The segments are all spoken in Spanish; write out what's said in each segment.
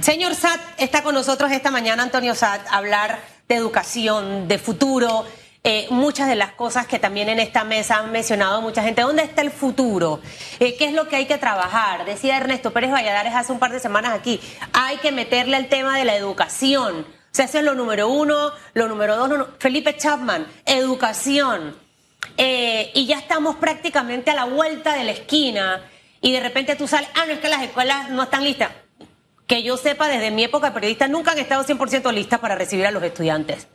Señor Sat, está con nosotros esta mañana Antonio Sat hablar de educación, de futuro, eh, muchas de las cosas que también en esta mesa han mencionado mucha gente. ¿Dónde está el futuro? Eh, ¿Qué es lo que hay que trabajar? Decía Ernesto Pérez Valladares hace un par de semanas aquí, hay que meterle el tema de la educación. O sea, eso es lo número uno, lo número dos, Felipe Chapman, educación. Eh, y ya estamos prácticamente a la vuelta de la esquina y de repente tú sales, ah, no es que las escuelas no están listas. Que yo sepa, desde mi época de periodista, nunca han estado 100% listas para recibir a los estudiantes.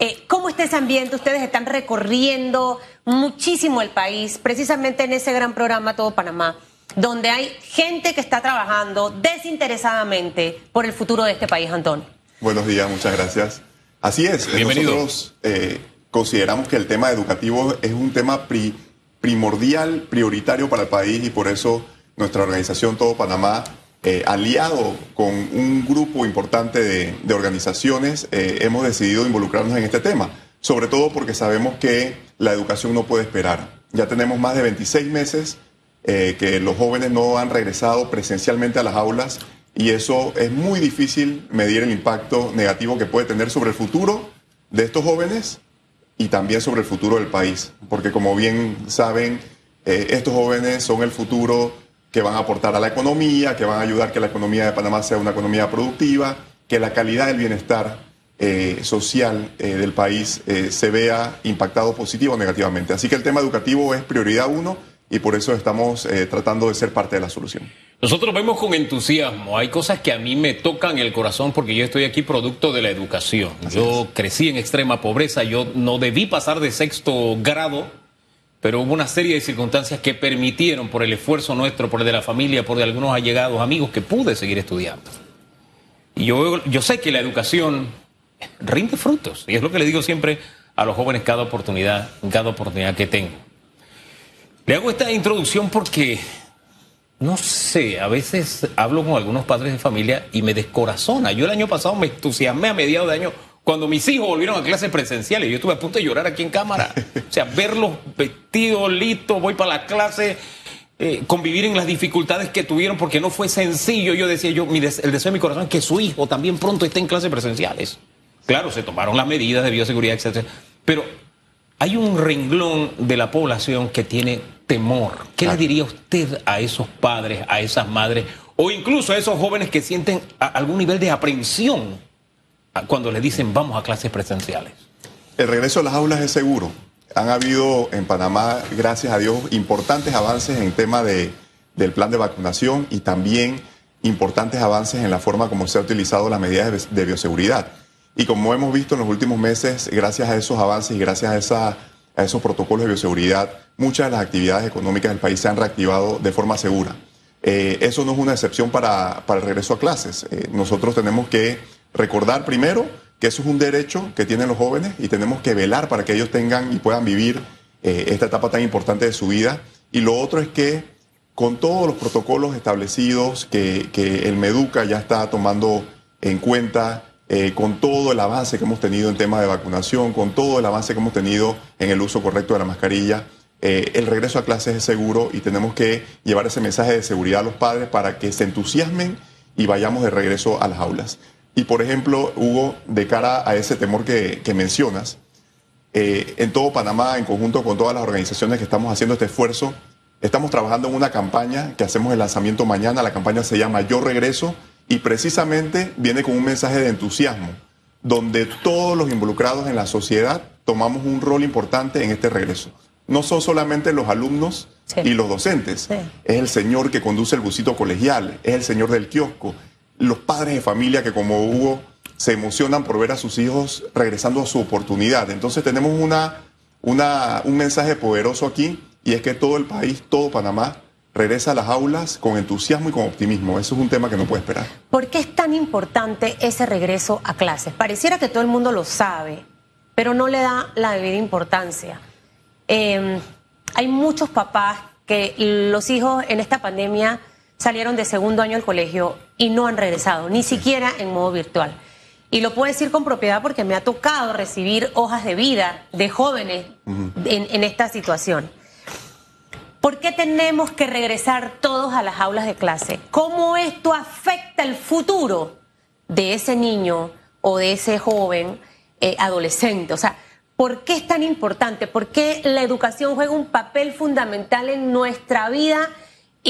Eh, ¿Cómo está ese ambiente? Ustedes están recorriendo muchísimo el país, precisamente en ese gran programa Todo Panamá, donde hay gente que está trabajando desinteresadamente por el futuro de este país, Antonio. Buenos días, muchas gracias. Así es, Bienvenido. nosotros eh, consideramos que el tema educativo es un tema primordial, prioritario para el país y por eso nuestra organización Todo Panamá eh, aliado con un grupo importante de, organizaciones, eh, hemos decidido involucrarnos en este tema, sobre todo porque sabemos que la educación no puede esperar. Ya tenemos más de 26 meses eh, que los jóvenes no han regresado presencialmente a las aulas y eso es muy difícil medir el impacto negativo que puede tener sobre el futuro de estos jóvenes y también sobre el futuro del país, porque como bien saben, estos jóvenes son el futuro que van a aportar a la economía, que van a ayudar que la economía de Panamá sea una economía productiva, que la calidad del bienestar eh, social eh, del país eh, se vea impactado positivo o negativamente. Así que el tema educativo es prioridad uno y por eso estamos tratando de ser parte de la solución. Nosotros vemos con entusiasmo. Hay cosas que a mí me tocan el corazón porque yo estoy aquí producto de la educación. yo crecí en extrema pobreza, yo no debí pasar de sexto grado pero hubo una serie de circunstancias que permitieron, por el esfuerzo nuestro, por el de la familia, por de algunos allegados, amigos, que pude seguir estudiando. Y yo, yo sé que la educación rinde frutos, y es lo que le digo siempre a los jóvenes cada oportunidad, cada oportunidad que tengo. Le hago esta introducción porque, no sé, a veces hablo con algunos padres de familia y me descorazona. Yo el año pasado me entusiasmé a mediados de año cuando mis hijos volvieron a clases presenciales, yo estuve a punto de llorar aquí en cámara. O sea, verlos vestidos, listos, voy para la clase, eh, convivir en las dificultades que tuvieron, porque no fue sencillo. Yo decía, yo, el deseo de mi corazón es que su hijo también pronto esté en clases presenciales. Claro, se tomaron las medidas de bioseguridad, etc. Pero hay un renglón de la población que tiene temor. ¿Qué le diría usted a esos padres, a esas madres, o incluso a esos jóvenes que sienten algún nivel de aprensión cuando le dicen vamos a clases presenciales? El regreso a las aulas es seguro. Han habido en Panamá, gracias a Dios, importantes avances en tema de, del plan de vacunación y también importantes avances en la forma como se han utilizado las medidas de bioseguridad. Y como hemos visto en los últimos meses, gracias a esos avances y gracias a, esos protocolos de bioseguridad, muchas de las actividades económicas del país se han reactivado de forma segura. Eh, eso no es una excepción para, para el regreso a clases. Eh, nosotros tenemos que recordar primero que eso es un derecho que tienen los jóvenes y tenemos que velar para que ellos tengan y puedan vivir eh, esta etapa tan importante de su vida. Y lo otro es que con todos los protocolos establecidos que, el Meduca ya está tomando en cuenta, eh, con todo el avance que hemos tenido en temas de vacunación, con todo el avance que hemos tenido en el uso correcto de la mascarilla, eh, el regreso a clases es seguro y tenemos que llevar ese mensaje de seguridad a los padres para que se entusiasmen y vayamos de regreso a las aulas. Y por ejemplo, Hugo, de cara a ese temor que, mencionas, eh, en todo Panamá, en conjunto con todas las organizaciones que estamos haciendo este esfuerzo, estamos trabajando en una campaña que hacemos el lanzamiento mañana. La campaña se llama Yo Regreso y precisamente viene con un mensaje de entusiasmo, donde todos los involucrados en la sociedad tomamos un rol importante en este regreso. No son solamente los alumnos y los docentes, es el señor que conduce el busito colegial, es el señor del kiosco, los padres de familia que como Hugo se emocionan por ver a sus hijos regresando a su oportunidad. Entonces tenemos una, una, un mensaje poderoso aquí y es que todo el país, todo Panamá, regresa a las aulas con entusiasmo y con optimismo. Eso es un tema que no puede esperar. ¿Por qué es tan importante ese regreso a clases? Pareciera que todo el mundo lo sabe, pero no le da la debida importancia. Em, hay muchos papás que los hijos en esta pandemia salieron de segundo año del colegio y no han regresado, ni siquiera en modo virtual. Y lo puedo decir con propiedad porque me ha tocado recibir hojas de vida de jóvenes en, esta situación. ¿Por qué tenemos que regresar todos a las aulas de clase? ¿Cómo esto afecta el futuro de ese niño o de ese joven eh, adolescente? O sea, ¿por qué es tan importante? ¿Por qué la educación juega un papel fundamental en nuestra vida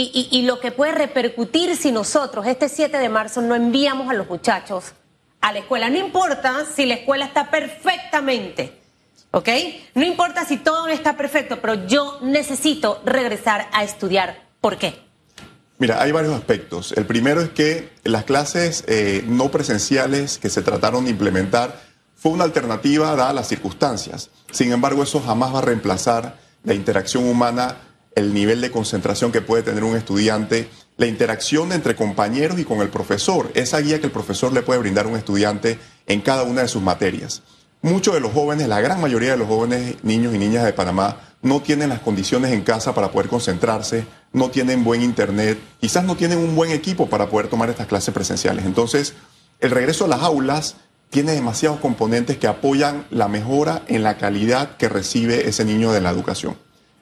y, y lo que puede repercutir si nosotros este 7 de marzo no enviamos a los muchachos a la escuela? No importa si la escuela está perfectamente ¿ok? No importa si todo está perfecto, pero yo necesito regresar a estudiar. ¿Por qué? Mira, hay varios aspectos. El primero es que las clases eh, no presenciales que se trataron de implementar fue una alternativa dadas las circunstancias. Sin embargo, eso jamás va a reemplazar la interacción humana, el nivel de concentración que puede tener un estudiante, la interacción entre compañeros y con el profesor, esa guía que el profesor le puede brindar a un estudiante en cada una de sus materias. Muchos de los jóvenes, la gran mayoría de los jóvenes niños y niñas de Panamá no tienen las condiciones en casa para poder concentrarse, no tienen buen internet, quizás no tienen un buen equipo para poder tomar estas clases presenciales. Entonces, el regreso a las aulas tiene demasiados componentes que apoyan la mejora en la calidad que recibe ese niño de la educación.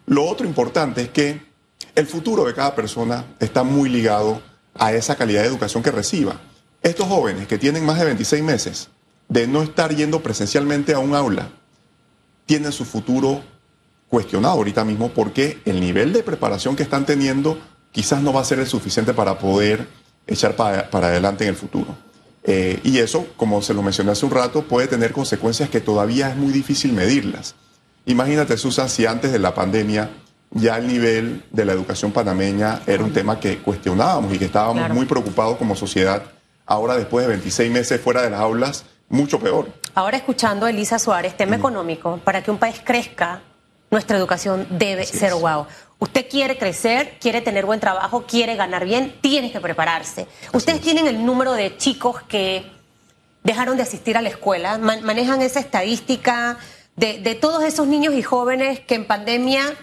Lo otro importante es que el futuro de cada persona está muy ligado a esa calidad de educación que reciba. Estos jóvenes que tienen más de 26 meses de no estar yendo presencialmente a un aula, tienen su futuro cuestionado ahorita mismo porque el nivel de preparación que están teniendo quizás no va a ser el suficiente para poder echar para, adelante en el futuro. Eh, y eso, como se lo mencioné hace un rato, puede tener consecuencias que todavía es muy difícil medirlas. Imagínate, Susan, si antes de la pandemia ya el nivel de la educación panameña era un tema que cuestionábamos y que estábamos muy preocupados como sociedad. Ahora, después de 26 meses fuera de las aulas, mucho peor. Ahora escuchando a Elisa Suárez, tema económico, para que un país crezca, nuestra educación debe ser wow. Usted quiere crecer, quiere tener buen trabajo, quiere ganar bien, tiene que prepararse. Ustedes tienen el número de chicos que dejaron de asistir a la escuela, manejan esa estadística de, todos esos niños y jóvenes que en pandemia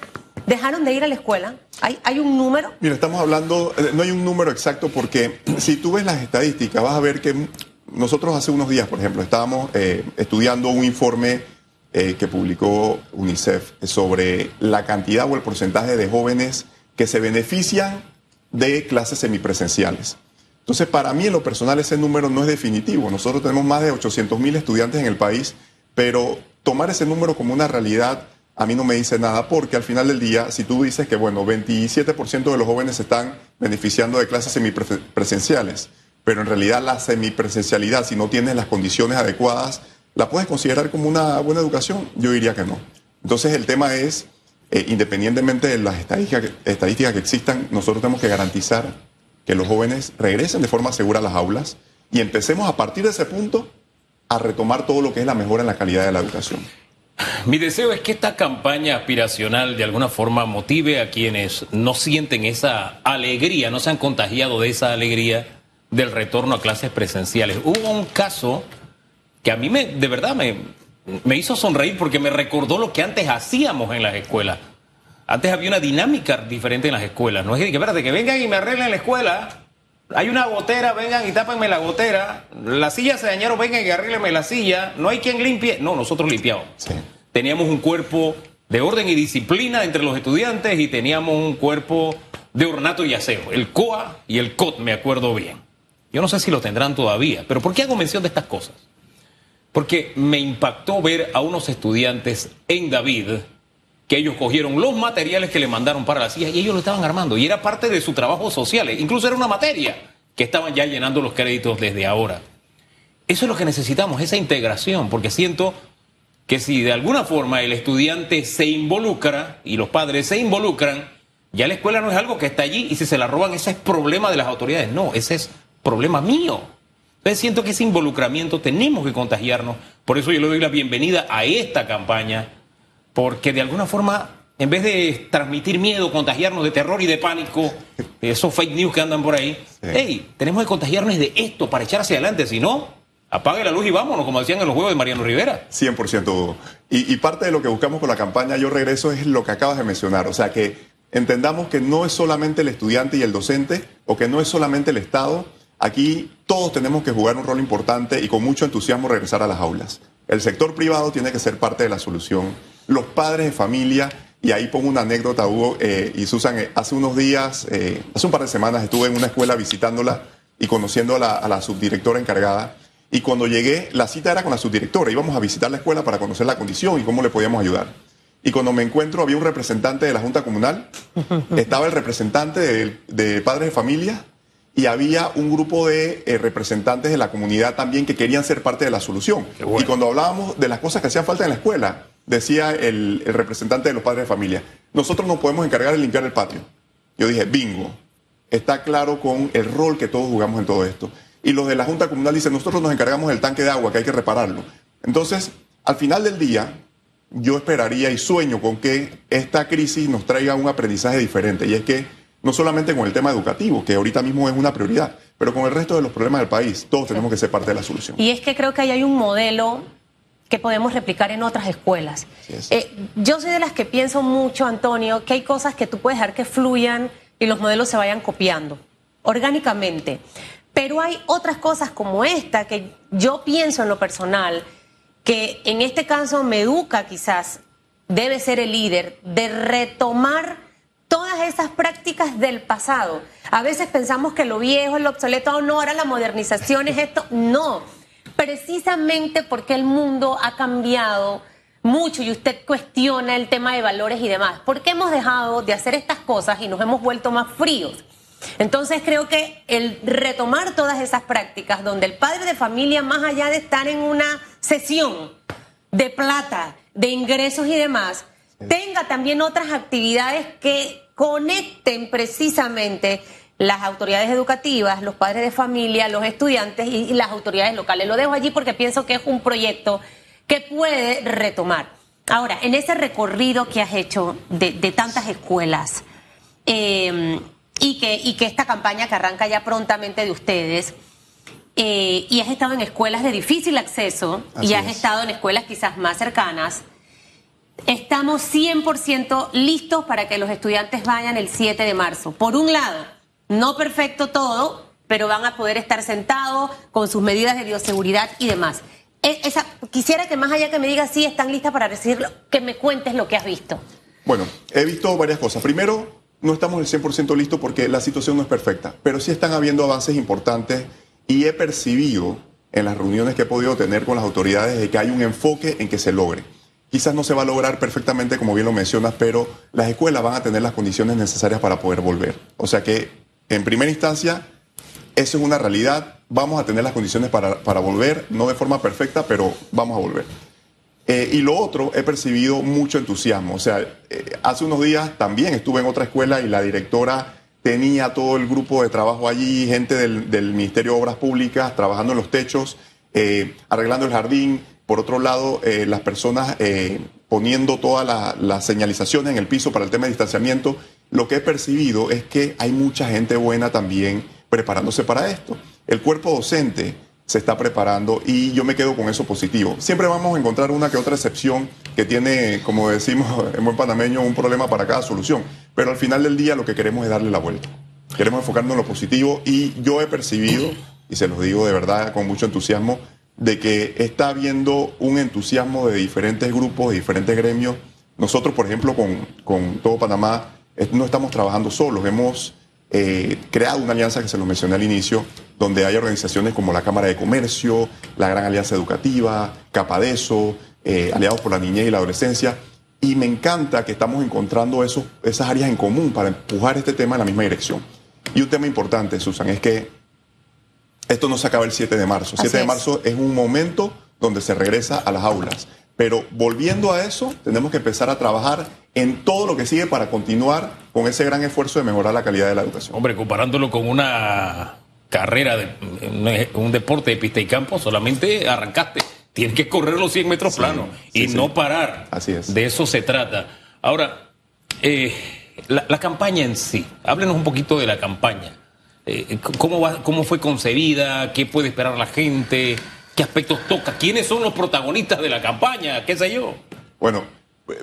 dejaron de ir a la escuela. ¿Hay, ¿Hay un número? Mira, estamos hablando, eh, no hay un número exacto porque si tú ves las estadísticas vas a ver que nosotros hace unos días, por ejemplo, estábamos eh, estudiando un informe eh, que publicó UNICEF sobre la cantidad o el porcentaje de jóvenes que se benefician de clases semipresenciales. Entonces, para mí en lo personal ese número no es definitivo. Nosotros tenemos más de 800 mil estudiantes en el país, pero tomar ese número como una realidad a mí no me dice nada porque al final del día, si tú dices que, bueno, 27% de los jóvenes se están beneficiando de clases semipresenciales, pero en realidad la semipresencialidad, si no tienes las condiciones adecuadas, ¿la puedes considerar como una buena educación? Yo diría que no. Entonces el tema es, eh, independientemente de las estadísticas, estadísticas que existan, nosotros tenemos que garantizar que los jóvenes regresen de forma segura a las aulas y empecemos a partir de ese punto a retomar todo lo que es la mejora en la calidad de la educación. Mi deseo es que esta campaña aspiracional de alguna forma motive a quienes no sienten esa alegría, no se han contagiado de esa alegría del retorno a clases presenciales. Hubo un caso que a mí me, de verdad me, me hizo sonreír porque me recordó lo que antes hacíamos en las escuelas. Antes había una dinámica diferente en las escuelas. No es que, que vengan y me arreglen la escuela. Hay una gotera, vengan y tápenme la gotera. La silla se dañaron, vengan y arreglenme la silla. No hay quien limpie. No, nosotros limpiamos. Teníamos un cuerpo de orden y disciplina entre los estudiantes y teníamos un cuerpo de ornato y aseo. El COA y el COT, me acuerdo bien. Yo no sé si lo tendrán todavía, pero ¿por qué hago mención de estas cosas? Porque me impactó ver a unos estudiantes en David que ellos cogieron los materiales que le mandaron para la silla y ellos lo estaban armando y era parte de su trabajo social, incluso era una materia que estaban ya llenando los créditos desde ahora. Eso es lo que necesitamos, esa integración, porque siento que si de alguna forma el estudiante se involucra y los padres se involucran, ya la escuela no es algo que está allí y si se la roban, ese es problema de las autoridades. No, ese es problema mío. Entonces siento que ese involucramiento tenemos que contagiarnos. Por eso yo le doy la bienvenida a esta campaña, porque de alguna forma, en vez de transmitir miedo, contagiarnos de terror y de pánico, esos fake news que andan por ahí, hey, tenemos que contagiarnos de esto para echar hacia adelante, si no, apague la luz y vámonos, como decían en los juegos de Mariano Rivera. 100%. Y, y parte de lo que buscamos con la campaña Yo Regreso es lo que acabas de mencionar, o sea que entendamos que no es solamente el estudiante y el docente, o que no es solamente el Estado, Aquí todos tenemos que jugar un rol importante y con mucho entusiasmo regresar a las aulas. El sector privado tiene que ser parte de la solución. Los padres de familia Y ahí pongo una anécdota, Hugo eh, y Susan. eh, hace unos días, eh, hace un par de semanas, estuve en una escuela visitándola y conociendo a la, a la subdirectora encargada. Y cuando llegué, la cita era con la subdirectora. Íbamos a visitar la escuela para conocer la condición y cómo le podíamos ayudar. Y cuando me encuentro, había un representante de la Junta Comunal, estaba el representante de, de Padres de Familia y había un grupo de eh, representantes de la comunidad también que querían ser parte de la solución. Bueno. Y cuando hablábamos de las cosas que hacían falta en la escuela, decía el, representante de los padres de familia, nosotros nos podemos encargar de limpiar el patio. Yo dije, bingo, está claro con el rol que todos jugamos en todo esto. Y los de la Junta Comunal dicen, nosotros nos encargamos del tanque de agua, que hay que repararlo. Entonces, al final del día, yo esperaría y sueño con que esta crisis nos traiga un aprendizaje diferente. Y es que no solamente con el tema educativo, que ahorita mismo es una prioridad, pero con el resto de los problemas del país, todos tenemos que ser parte de la solución. Y es que creo que ahí hay un modelo que podemos replicar en otras escuelas. Es. Eh, yo soy de las que pienso mucho, Antonio, que hay cosas que tú puedes dejar que fluyan y los modelos se vayan copiando orgánicamente. Pero hay otras cosas como esta que yo pienso en lo personal, que en este caso Meduca quizás debe ser el líder de retomar todas esas prácticas del pasado. A veces pensamos que lo viejo es lo obsoleto, o no, ahora la modernización es esto. No, precisamente porque el mundo ha cambiado mucho y usted cuestiona el tema de valores y demás. ¿Por qué hemos dejado de hacer estas cosas y nos hemos vuelto más fríos? Entonces creo que el retomar todas esas prácticas donde el padre de familia, más allá de estar en una sesión de plata, de ingresos y demás, tenga también otras actividades que conecten precisamente las autoridades educativas, los padres de familia, los estudiantes y, y las autoridades locales. Lo dejo allí porque pienso que es un proyecto que puede retomar. Ahora, en ese recorrido que has hecho de, de tantas escuelas, eh, y que, y que esta campaña que arranca ya prontamente de ustedes, eh, y has estado en escuelas de difícil acceso y has es. estado en escuelas quizás más cercanas, estamos 100% listos para que los estudiantes vayan el 7 de marzo. Por un lado, no perfecto todo, pero van a poder estar sentados con sus medidas de bioseguridad y demás. E- quisiera que más allá que me digas si están listas para recibirlo, que me cuentes lo que has visto. Bueno, he visto varias cosas. Primero, no estamos al 100% listos porque la situación no es perfecta, pero sí están habiendo avances importantes y he percibido en las reuniones que he podido tener con las autoridades de que hay un enfoque en que se logre. Quizás no se va a lograr perfectamente, como bien lo mencionas, pero las escuelas van a tener las condiciones necesarias para poder volver. O sea que, en primera instancia, eso es una realidad. Vamos a tener las condiciones para, para volver, no de forma perfecta, pero vamos a volver. Eh, y lo otro, he percibido mucho entusiasmo. O sea, eh, hace unos días también estuve en otra escuela y la directora tenía todo el grupo de trabajo allí, gente del, Ministerio de Obras Públicas trabajando en los techos, eh, arreglando el jardín. Por otro lado, las personas poniendo todas la- las señalizaciones en el piso para el tema de distanciamiento. Lo que he percibido es que hay mucha gente buena también preparándose para esto. El cuerpo docente se está preparando y yo me quedo con eso positivo. Siempre vamos a encontrar una que otra excepción que tiene, como decimos en buen panameño, un problema para cada solución. Pero al final del día lo que queremos es darle la vuelta. Queremos enfocarnos en lo positivo y yo he percibido, y se los digo de verdad con mucho entusiasmo, de que está habiendo un entusiasmo de diferentes grupos, de diferentes gremios. Nosotros, por ejemplo, con, con todo Panamá, no estamos trabajando solos. Hemos eh, creado una alianza que se lo mencioné al inicio, donde hay organizaciones como la Cámara de Comercio, la Gran Alianza Educativa, Capadeso, eh, Aliados por la Niñez y la Adolescencia. Y me encanta que estamos encontrando esos, esas áreas en común para empujar este tema en la misma dirección. Y un tema importante, Susan, es que esto no se acaba el 7 de marzo. Así 7 de marzo es un momento donde se regresa a las aulas. Pero volviendo a eso, tenemos que empezar a trabajar en todo lo que sigue para continuar con ese gran esfuerzo de mejorar la calidad de la educación. Hombre, comparándolo con una carrera, de, un, un deporte de pista y campo, solamente arrancaste. Tienes que correr los 100 metros Sí, planos sí, y sí. no parar. Así es. De eso se trata. Ahora, eh, la, la campaña en sí. Háblenos un poquito de la campaña. Eh, ¿cómo, va- ¿Cómo fue concebida? ¿Qué puede esperar la gente? ¿Qué aspectos toca? ¿Quiénes son los protagonistas de la campaña? ¿Qué sé yo? Bueno,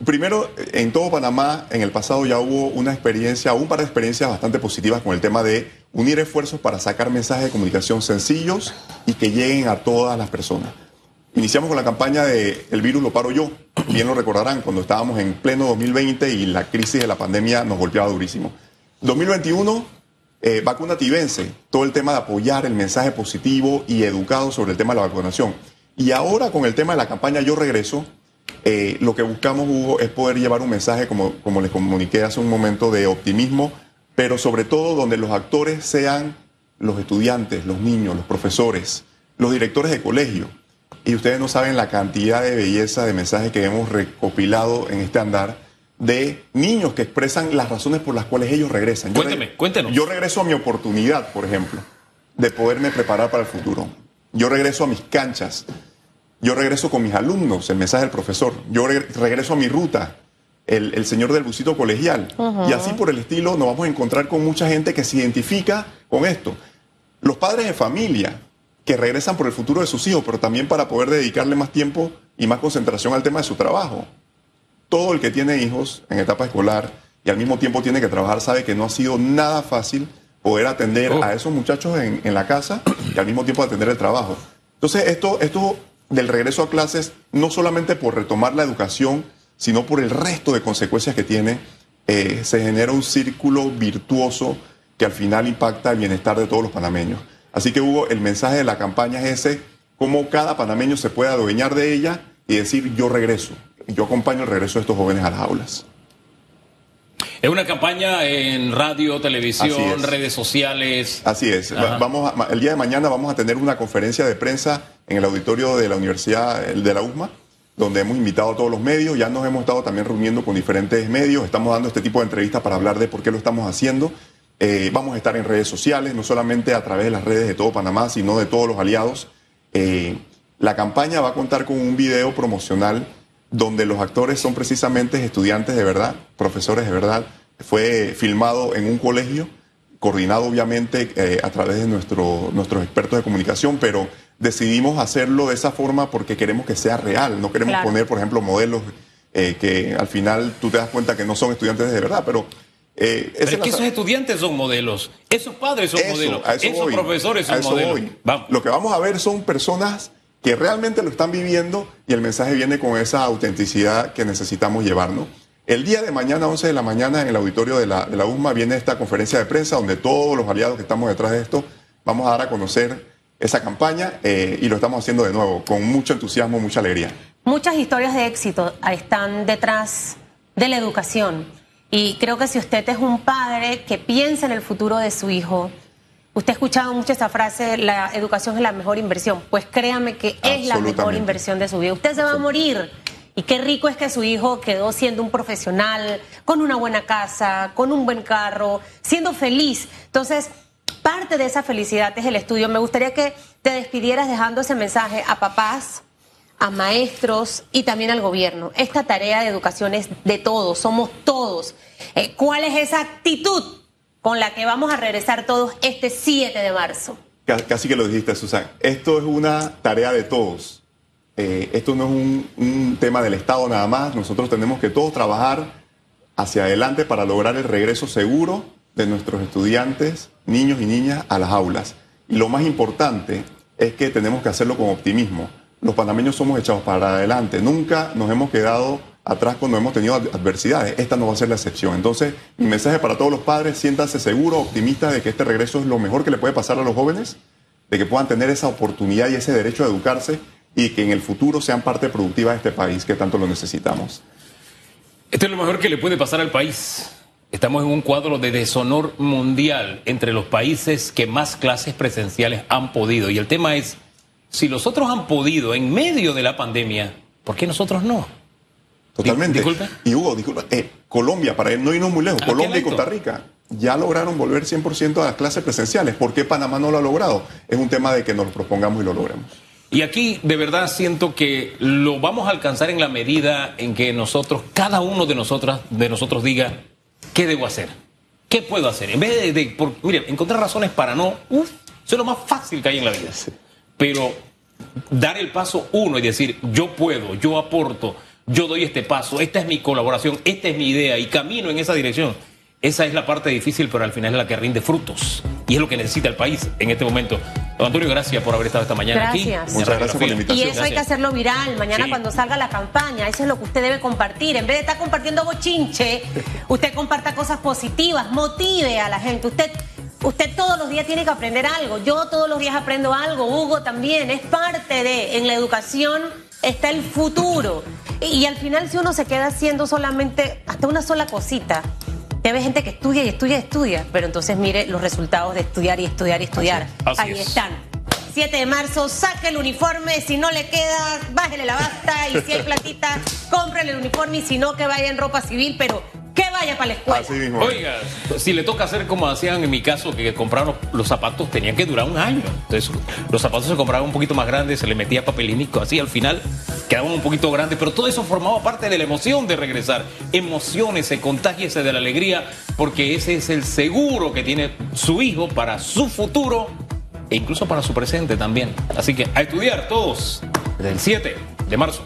primero, en todo Panamá, en el pasado ya hubo una experiencia, un par de experiencias bastante positivas con el tema de unir esfuerzos para sacar mensajes de comunicación sencillos y que lleguen a todas las personas. Iniciamos con la campaña de El virus lo paro yo. bien lo recordarán, cuando estábamos en pleno 2020 y la crisis de la pandemia nos golpeaba durísimo. 2021, eh, todo el tema de apoyar el mensaje positivo y educado sobre el tema de la vacunación. Y ahora con el tema de la campaña Yo Regreso, eh, lo que buscamos, Hugo, es poder llevar un mensaje, como, como les comuniqué hace un momento, de optimismo, pero sobre todo donde los actores sean los estudiantes, los niños, los profesores, los directores de colegio. Y ustedes no saben la cantidad de belleza de mensajes que hemos recopilado en este andar de niños que expresan las razones por las cuales ellos regresan. Cuénteme, cuéntenos. Yo regreso a mi oportunidad, por ejemplo, de poderme preparar para el futuro. Yo regreso a mis canchas. Yo regreso con mis alumnos, el mensaje del profesor. Yo regreso a mi ruta, el, señor del busito colegial. Y así por el estilo nos vamos a encontrar con mucha gente que se identifica con esto. Los padres de familia que regresan por el futuro de sus hijos, pero también para poder dedicarle más tiempo y más concentración al tema de su trabajo. Todo el que tiene hijos en etapa escolar y al mismo tiempo tiene que trabajar sabe que no ha sido nada fácil poder atender oh. a esos muchachos en, la casa y al mismo tiempo atender el trabajo. Entonces, esto, esto del regreso a clases, no solamente por retomar la educación, sino por el resto de consecuencias que tiene, eh, se genera un círculo virtuoso que al final impacta el bienestar de todos los panameños. Así que Hugo, el mensaje de la campaña es ese, cómo cada panameño se puede adueñar de ella y decir yo regreso, yo acompaño el regreso de estos jóvenes a las aulas. Es una campaña en radio, televisión, redes sociales. Así es. Vamos el día de mañana vamos a tener una conferencia de prensa en el auditorio de la Universidad de la USMA, donde hemos invitado a todos los medios. Ya nos hemos estado también reuniendo con diferentes medios. Estamos dando este tipo de entrevistas para hablar de por qué lo estamos haciendo. Eh, vamos a estar en redes sociales, no solamente a través de las redes de todo Panamá, sino de todos los aliados. Eh, la campaña va a contar con un video promocional donde los actores son precisamente estudiantes de verdad, profesores de verdad. Fue filmado en un colegio, coordinado obviamente eh, a través de nuestro, nuestros expertos de comunicación, pero decidimos hacerlo de esa forma porque queremos que sea real. No queremos poner, por ejemplo, modelos que al final tú te das cuenta que no son estudiantes de verdad, pero eh, es que esos estudiantes son modelos, esos padres son modelos, esos profesores son modelos. Lo que vamos a ver son personas que realmente lo están viviendo y el mensaje viene con esa autenticidad que necesitamos llevarnos. El día de mañana, 11 de la mañana, en el auditorio de la, de la viene esta conferencia de prensa donde todos los aliados que estamos detrás de esto vamos a dar a conocer esa campaña eh, y lo estamos haciendo de nuevo, con mucho entusiasmo, mucha alegría. Muchas historias de éxito están detrás de la educación. Y creo que si usted es un padre que piensa en el futuro de su hijo, usted ha escuchado mucho esa frase, la educación es la mejor inversión. Pues créame que es la mejor inversión de su vida. Usted se va a morir. Y qué rico es que su hijo quedó siendo un profesional, con una buena casa, con un buen carro, siendo feliz. Entonces, parte de esa felicidad es el estudio. Me gustaría que te despidieras dejando ese mensaje a papás, a maestros y también al gobierno. Esta tarea de educación es de todos, somos todos. Eh, ¿Cuál es esa actitud con la que vamos a regresar todos este 7 de marzo? Casi que lo dijiste, Susan. Esto es una tarea de todos. Eh, esto no es un, un tema del Estado nada más. Nosotros tenemos que todos trabajar hacia adelante para lograr el regreso seguro de nuestros estudiantes, niños y niñas a las aulas. Y lo más importante es que tenemos que hacerlo con optimismo los panameños somos echados para adelante. Nunca nos hemos quedado atrás cuando hemos tenido adversidades. Esta no va a ser la excepción. Entonces, mi mensaje para todos los padres, siéntanse seguros, optimistas de que este regreso es lo mejor que le puede pasar a los jóvenes, de que puedan tener esa oportunidad y ese derecho a educarse y que en el futuro sean parte productiva de este país que tanto lo necesitamos. Esto es lo mejor que le puede pasar al país. Estamos en un cuadro de deshonor mundial entre los países que más clases presenciales han podido. Y el tema es si los otros han podido en medio de la pandemia, ¿por qué nosotros no? Totalmente. Y Hugo, disculpa, eh, Colombia, para no irnos muy lejos, ah, Colombia y Costa Rica ya lograron volver 100% a las clases presenciales. ¿Por qué Panamá no lo ha logrado? Es un tema de que nos lo propongamos y lo logremos. Y aquí de verdad siento que lo vamos a alcanzar en la medida en que nosotros, cada uno de nosotras, de nosotros diga, ¿qué debo hacer? ¿Qué puedo hacer? En vez de, mire, encontrar razones para no, uf, eso es lo más fácil que hay en la vida. Pero dar el paso uno y decir, yo puedo, yo aporto, yo doy este paso, esta es mi colaboración, esta es mi idea y camino en esa dirección. Esa es la parte difícil, pero al final es la que rinde frutos. Y es lo que necesita el país en este momento. Don Antonio, gracias por haber estado esta mañana Gracias. aquí. Muchas gracias por la invitación. Y eso hay que Gracias. hacerlo viral. Mañana Sí. cuando salga la campaña, eso es lo que usted debe compartir. En vez de estar compartiendo bochinche, usted comparta cosas positivas, motive a la gente. Usted, usted todos los días tiene que aprender algo. Yo todos los días aprendo algo. Hugo también. Es parte de, en la educación está el futuro. Y, y al final si uno se queda haciendo solamente hasta una sola cosita, te ve gente que estudia y estudia y estudia. Pero entonces mire los resultados de estudiar y estudiar y estudiar. Así Ahí es. están. 7 de marzo, saque el uniforme, si no le queda, bájele la basta y si hay platita, cómprele el uniforme y si no, que vaya en ropa civil, pero vaya para la escuela. Así mismo. Oiga, si le toca hacer como hacían en mi caso, que compraron los zapatos, tenían que durar un año. Entonces, los zapatos se compraban un poquito más grandes, se le metía papel higiénico, así al final quedaban un poquito grandes, pero todo eso formaba parte de la emoción de regresar. Emociones, contágiese de la alegría, porque ese es el seguro que tiene su hijo para su futuro e incluso para su presente también. Así que a estudiar todos, desde el 7 de marzo.